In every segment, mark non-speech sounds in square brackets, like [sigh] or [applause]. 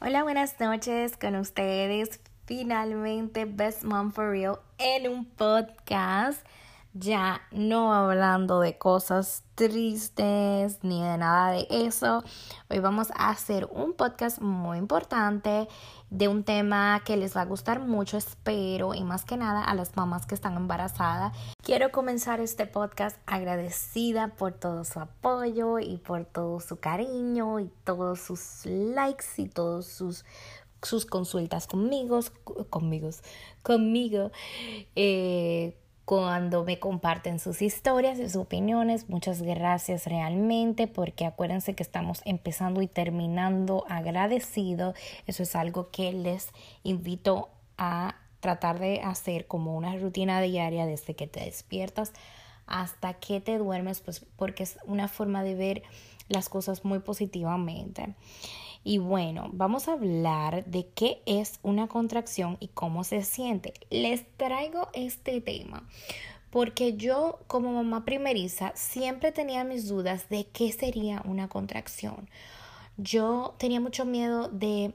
Hola, buenas noches con ustedes. Finalmente, Best Mom for Real en un podcast. Ya no hablando de cosas tristes ni de nada de eso. Hoy vamos a hacer un podcast muy importante de un tema que les va a gustar mucho, espero, y más que nada a las mamás que están embarazadas. Quiero comenzar este podcast agradecida por todo su apoyo y por todo su cariño y todos sus likes y todos sus sus consultas conmigo, conmigo, conmigo. Eh, cuando me comparten sus historias y sus opiniones. Muchas gracias realmente porque acuérdense que estamos empezando y terminando agradecido. Eso es algo que les invito a tratar de hacer como una rutina diaria desde que te despiertas hasta que te duermes, pues porque es una forma de ver las cosas muy positivamente. Y bueno, vamos a hablar de qué es una contracción y cómo se siente. Les traigo este tema porque yo como mamá primeriza siempre tenía mis dudas de qué sería una contracción. Yo tenía mucho miedo de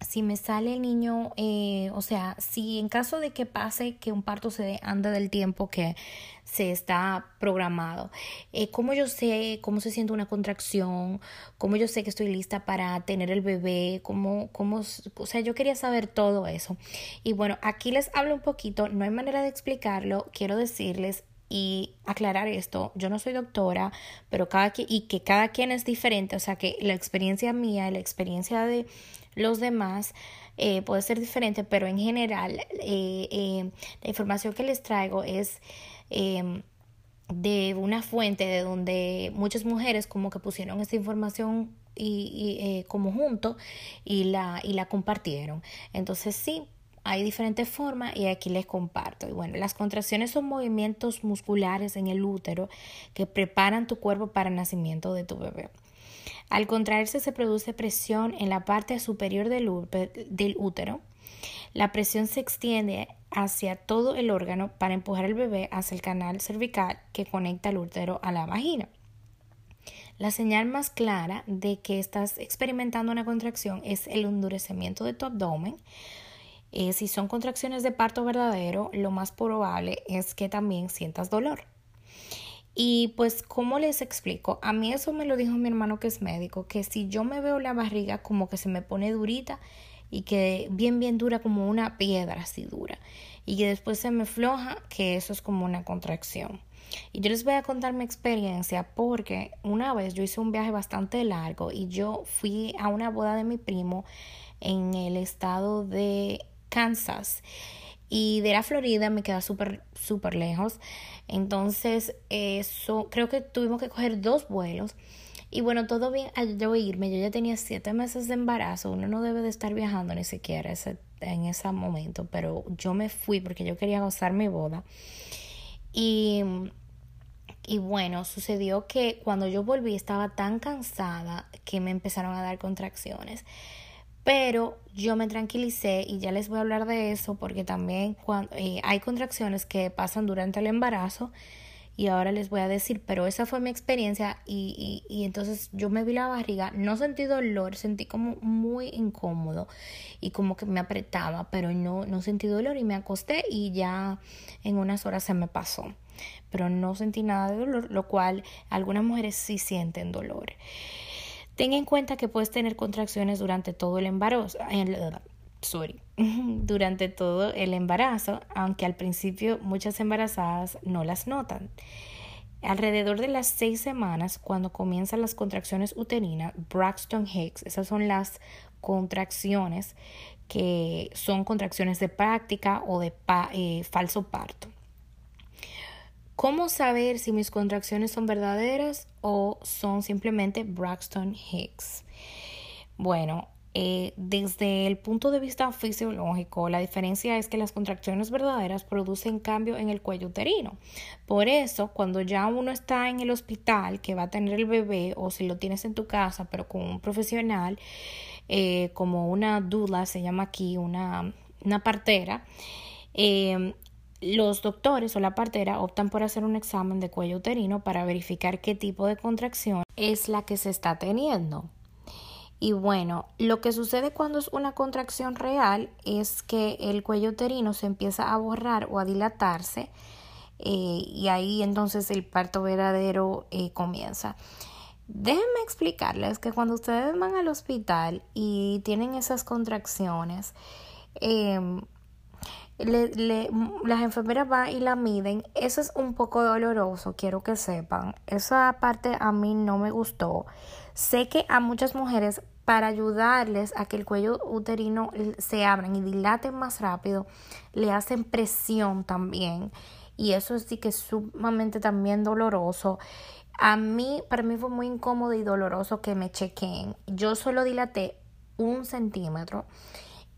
si me sale el niño, eh, o sea, si en caso de que pase que un parto se ande del tiempo que se está programado, eh, cómo yo sé cómo se siente una contracción, cómo yo sé que estoy lista para tener el bebé, cómo, cómo, o sea, yo quería saber todo eso. Y bueno, aquí les hablo un poquito, no hay manera de explicarlo, quiero decirles y aclarar esto, yo no soy doctora, pero cada quien, y que cada quien es diferente, o sea que la experiencia mía, la experiencia de los demás eh, puede ser diferente, pero en general eh, eh, la información que les traigo es em, de una fuente de donde muchas mujeres como que pusieron esta información y, y como junto y la, y la compartieron. Entonces sí, hay diferentes formas y aquí les comparto. Y bueno, las contracciones son movimientos musculares en el útero que preparan tu cuerpo para el nacimiento de tu bebé. Al contraerse se produce presión en la parte superior del, útero. La presión se extiende hacia todo el órgano para empujar al bebé hacia el canal cervical que conecta el útero a la vagina. La señal más clara de que estás experimentando una contracción es el endurecimiento de tu abdomen. Eh, si son contracciones de parto verdadero, lo más probable es que también sientas dolor. Y pues, ¿cómo les explico? A mí eso me lo dijo mi hermano que es médico, que si yo me veo la barriga como que se me pone durita y que bien, bien dura como una piedra así dura y que después se me floja, que eso es como una contracción. Y yo les voy a contar mi experiencia porque una vez yo hice un viaje bastante largo y yo fui a una boda de mi primo en el estado de Kansas y de la Florida me queda súper, súper lejos. Entonces, eso, creo que tuvimos que coger dos vuelos. Y bueno, todo bien al yo irme, yo ya tenía siete meses de embarazo, uno no debe de estar viajando ni siquiera ese, en ese momento, pero yo me fui porque yo quería gozar mi boda. Y, y bueno, sucedió que cuando yo volví estaba tan cansada que me empezaron a dar contracciones. Pero yo me tranquilicé y ya les voy a hablar de eso porque también cuando, eh, hay contracciones que pasan durante el embarazo y ahora les voy a decir, pero esa fue mi experiencia y, y, y, entonces yo me vi la barriga, no sentí dolor, sentí como muy incómodo y como que me apretaba, pero no, no sentí dolor y me acosté y ya en unas horas se me pasó, pero no sentí nada de dolor, lo cual algunas mujeres sí sienten dolor. Ten en cuenta que puedes tener contracciones durante todo el embarazo. Sorry, [laughs] durante todo el embarazo, aunque al principio muchas embarazadas no las notan. Alrededor de las seis semanas, cuando comienzan las contracciones uterinas, Braxton Hicks, esas son las contracciones que son contracciones de práctica o de eh, falso parto. ¿Cómo saber si mis contracciones son verdaderas o son simplemente Braxton Hicks? Bueno, eh, desde el punto de vista fisiológico, la diferencia es que las contracciones verdaderas producen cambio en el cuello uterino. Por eso, cuando ya uno está en el hospital que va a tener el bebé o si lo tienes en tu casa, pero con un profesional, eh, como una dula, se llama aquí, una, una partera, eh, los doctores o la partera optan por hacer un examen de cuello uterino para verificar qué tipo de contracción es la que se está teniendo. Y bueno, lo que sucede cuando es una contracción real es que el cuello uterino se empieza a borrar o a dilatarse eh, y ahí entonces el parto verdadero eh, comienza. Déjenme explicarles que cuando ustedes van al hospital y tienen esas contracciones, em, le, las enfermeras van y la miden. Eso es un poco doloroso, quiero que sepan. Esa parte a mí no me gustó. Sé que a muchas mujeres, para ayudarles a que el cuello uterino se abran y dilaten más rápido, le hacen presión también. Y eso sí que es sumamente también doloroso. A mí, para mí fue muy incómodo y doloroso que me chequeen. Yo solo dilaté un centímetro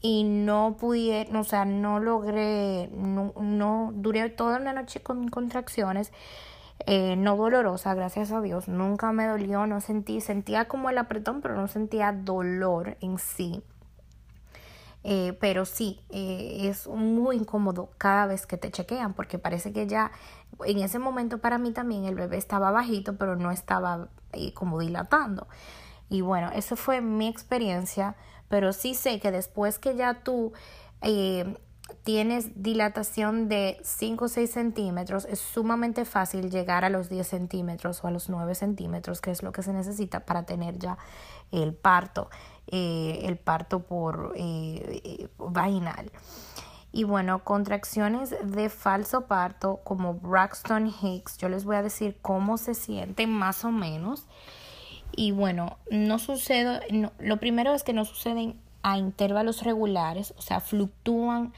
y no pude, o sea, no logré, no, no duré toda una noche con contracciones, eh, no dolorosa, gracias a Dios, nunca me dolió, no sentí, sentía como el apretón, pero no sentía dolor en sí. Eh, pero sí, eh, es muy incómodo cada vez que te chequean porque parece que ya en ese momento para mí también el bebé estaba bajito pero no estaba como dilatando. Y bueno, esa fue mi experiencia pero sí sé que después que ya tú eh, tienes dilatación de 5 o 6 centímetros, es sumamente fácil llegar a los 10 centímetros o a los 9 centímetros, que es lo que se necesita para tener ya el parto, eh, el parto por eh, vaginal. Y bueno, contracciones de falso parto como Braxton Hicks, yo les voy a decir cómo se sienten más o menos. Y bueno, no sucede, lo primero es que no suceden a intervalos regulares, o sea, fluctúan,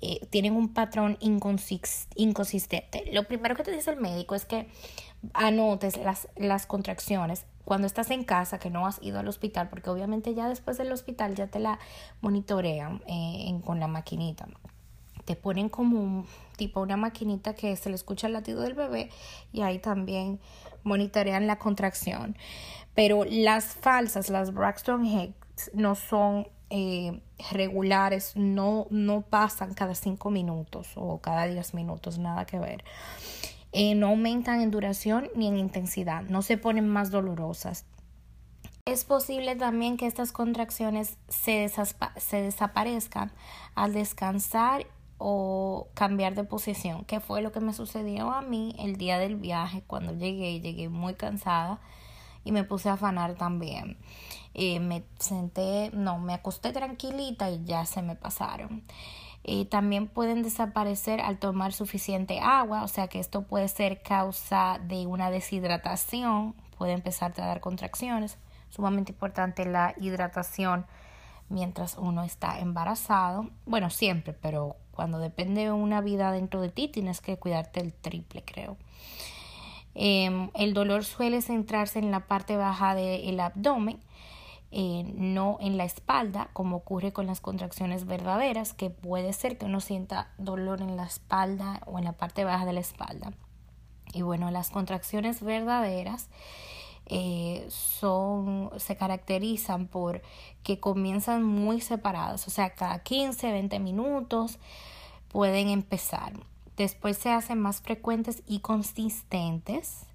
eh, tienen un patrón inconsistente. Lo primero que te dice el médico es que anotes las, las contracciones cuando estás en casa, que no has ido al hospital, porque obviamente ya después del hospital ya te la monitorean eh, con la maquinita. Te ponen como un tipo una maquinita que se le escucha el latido del bebé y ahí también monitorean la contracción. Pero las falsas, las Braxton Hicks, no son eh, regulares, no, no pasan cada cinco minutos o cada diez minutos, nada que ver. Eh, no aumentan en duración ni en intensidad, no se ponen más dolorosas. Es posible también que estas contracciones se, se desaparezcan al descansar o cambiar de posición, que fue lo que me sucedió a mí el día del viaje cuando llegué, llegué muy cansada y me puse a afanar también. Eh, me senté, no, me acosté tranquilita y ya se me pasaron. Eh, también pueden desaparecer al tomar suficiente agua, o sea que esto puede ser causa de una deshidratación, puede empezar a dar contracciones. Sumamente importante la hidratación mientras uno está embarazado. Bueno, siempre, pero cuando depende de una vida dentro de ti, tienes que cuidarte el triple, creo. Em, el dolor suele centrarse en la parte baja del abdomen, eh, no en la espalda, como ocurre con las contracciones verdaderas, que puede ser que uno sienta dolor en la espalda o en la parte baja de la espalda. Y bueno, las contracciones verdaderas eh, son, se caracterizan por que comienzan muy separadas, o sea, cada 15, 20 minutos pueden empezar. Después se hacen más frecuentes y consistentes.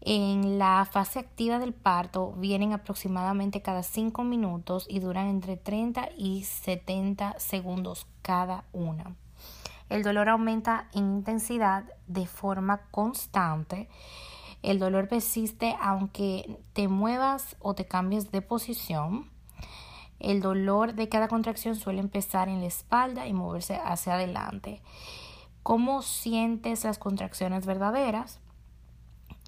En la fase activa del parto vienen aproximadamente cada 5 minutos y duran entre 30 y 70 segundos cada una. El dolor aumenta en intensidad de forma constante. El dolor persiste aunque te muevas o te cambies de posición. El dolor de cada contracción suele empezar en la espalda y moverse hacia adelante cómo sientes las contracciones verdaderas.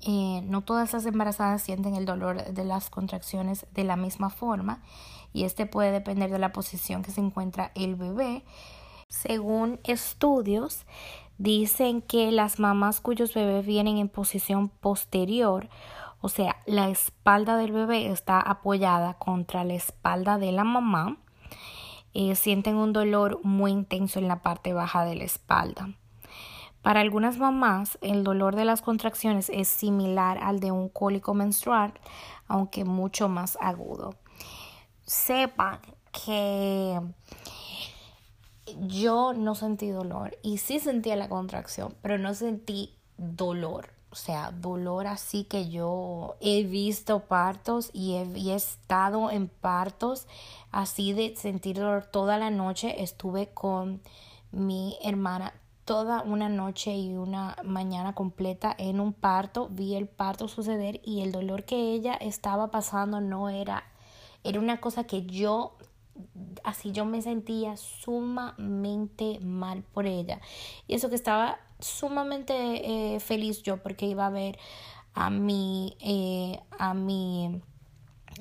Eh, no todas las embarazadas sienten el dolor de las contracciones de la misma forma y este puede depender de la posición que se encuentra el bebé. Según estudios, dicen que las mamás cuyos bebés vienen en posición posterior, o sea, la espalda del bebé está apoyada contra la espalda de la mamá, eh, sienten un dolor muy intenso en la parte baja de la espalda. Para algunas mamás, el dolor de las contracciones es similar al de un cólico menstrual, aunque mucho más agudo. Sepan que yo no sentí dolor y sí sentía la contracción, pero no sentí dolor. O sea, dolor así que yo he visto partos y he, estado en partos así de sentir dolor toda la noche. Estuve con mi hermana toda una noche y una mañana completa en un parto. Vi el parto suceder y el dolor que ella estaba pasando no era, era una cosa que yo así yo me sentía sumamente mal por ella. Y eso que estaba sumamente eh, feliz yo porque iba a ver a mi, eh, a mi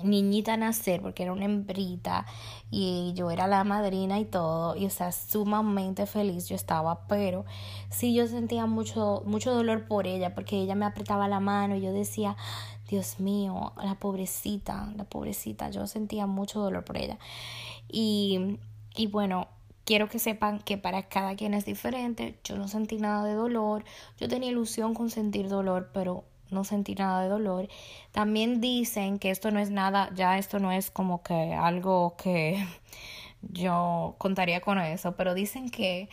niñita nacer porque era una hembrita y yo era la madrina y todo y o sea sumamente feliz yo estaba pero sí yo sentía mucho mucho dolor por ella porque ella me apretaba la mano y yo decía Dios mío la pobrecita la pobrecita yo sentía mucho dolor por ella y, y bueno, quiero que sepan que para cada quien es diferente. Yo no sentí nada de dolor. Yo tenía ilusión con sentir dolor, pero no sentí nada de dolor. También dicen que esto no es nada, ya esto no es como que algo que [laughs] yo contaría con eso, pero dicen que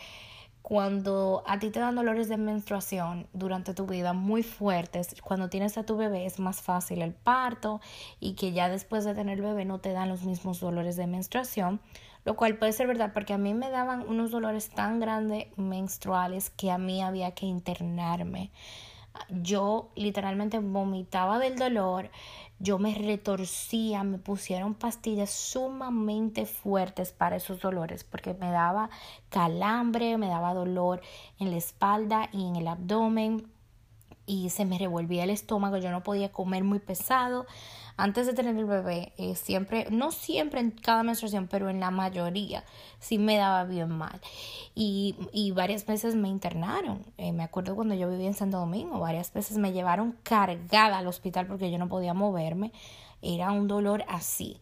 cuando a ti te dan dolores de menstruación durante tu vida muy fuertes, cuando tienes a tu bebé es más fácil el parto y que ya después de tener el bebé no te dan los mismos dolores de menstruación, lo cual puede ser verdad porque a mí me daban unos dolores tan grandes menstruales que a mí había que internarme. Yo literalmente vomitaba del dolor, yo me retorcía, me pusieron pastillas sumamente fuertes para esos dolores porque me daba calambre, me daba dolor en la espalda y en el abdomen y se me revolvía el estómago, yo no podía comer muy pesado. Antes de tener el bebé, eh, siempre, no siempre en cada menstruación, pero en la mayoría, sí me daba bien mal. Y, y varias veces me internaron. Eh, me acuerdo cuando yo vivía en Santo Domingo, varias veces me llevaron cargada al hospital porque yo no podía moverme. Era un dolor así.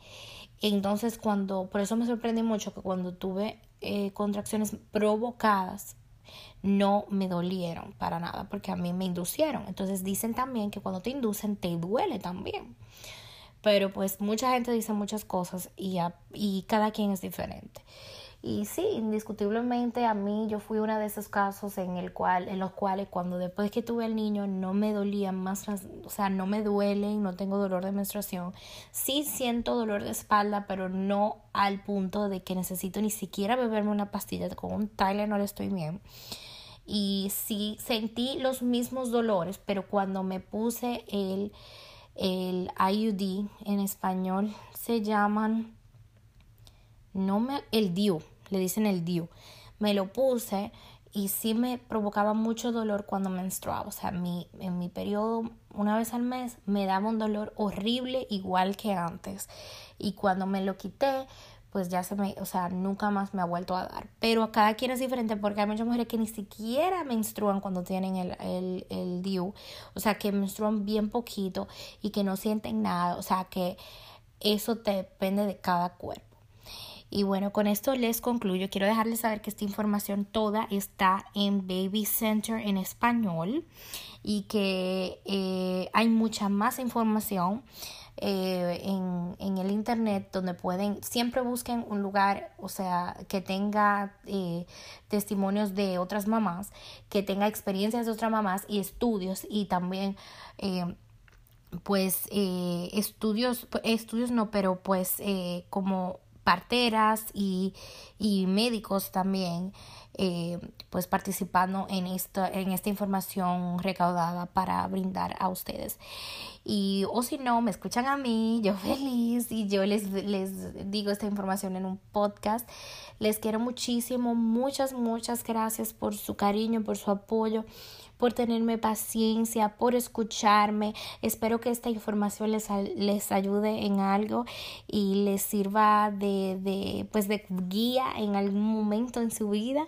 Entonces, cuando, por eso me sorprendí mucho que cuando tuve eh, contracciones provocadas no me dolieron para nada porque a mí me inducieron. Entonces dicen también que cuando te inducen te duele también. Pero pues mucha gente dice muchas cosas y, y cada quien es diferente. Y sí, indiscutiblemente a mí yo fui una de esos casos en el cual en los cuales cuando después que tuve el niño no me dolía más, o sea, no me duele y no tengo dolor de menstruación. Sí siento dolor de espalda, pero no al punto de que necesito ni siquiera beberme una pastilla con un Tylenol estoy bien. Y sí sentí los mismos dolores, pero cuando me puse el el IUD en español se llaman no me el DIU le dicen el DIU. Me lo puse y sí me provocaba mucho dolor cuando menstruaba. O sea, mi, en mi periodo, una vez al mes, me daba un dolor horrible igual que antes. Y cuando me lo quité, pues ya se me, o sea, nunca más me ha vuelto a dar. Pero cada quien es diferente porque hay muchas mujeres que ni siquiera menstruan cuando tienen el, el, el DIU. O sea, que menstruan bien poquito y que no sienten nada. O sea, que eso depende de cada cuerpo. Y bueno, con esto les concluyo. Quiero dejarles saber que esta información toda está en Baby Center en español y que eh, hay mucha más información. Eh, en, en, el internet donde pueden, siempre busquen un lugar, o sea, que tenga eh, testimonios de otras mamás, que tenga experiencias de otras mamás y estudios y también pues estudios, estudios no, pero pues como parteras y, y médicos también eh, pues participando en esta, en esta información recaudada para brindar a ustedes. Y o si no, me escuchan a mí, yo [laughs] feliz y yo les, les digo esta información en un podcast. Les quiero muchísimo, muchas, muchas gracias por su cariño, por su apoyo por tenerme paciencia, por escucharme. Espero que esta información les, les ayude en algo y les sirva de, de, pues de guía en algún momento en su vida.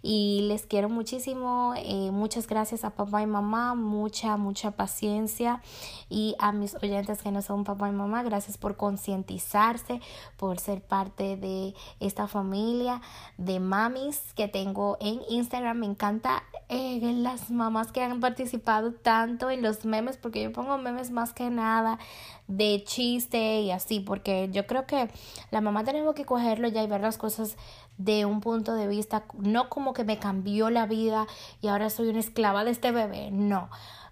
Y les quiero muchísimo. Eh, muchas gracias a papá y mamá. Mucha, mucha paciencia. Y a mis oyentes que no son papá y mamá, gracias por concientizarse, por ser parte de esta familia de mamis que tengo en Instagram. Me encanta eh, las mamás que han participado tanto en los memes, porque yo pongo memes más que nada de chiste y así, porque yo creo que la mamá tenemos que cogerlo ya y ver las cosas de un punto de vista, no como que me cambió la vida y ahora soy una esclava de este bebé, no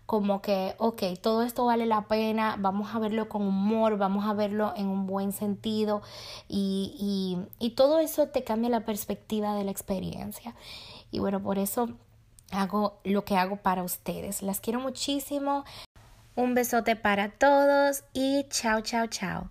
como que, ok, todo esto vale la pena, vamos a verlo con humor, vamos a verlo en un buen sentido y, y, y, todo eso te cambia la perspectiva de la experiencia. Y bueno, por eso hago lo que hago para ustedes. Las quiero muchísimo. Un besote para todos y chao, chao, chao.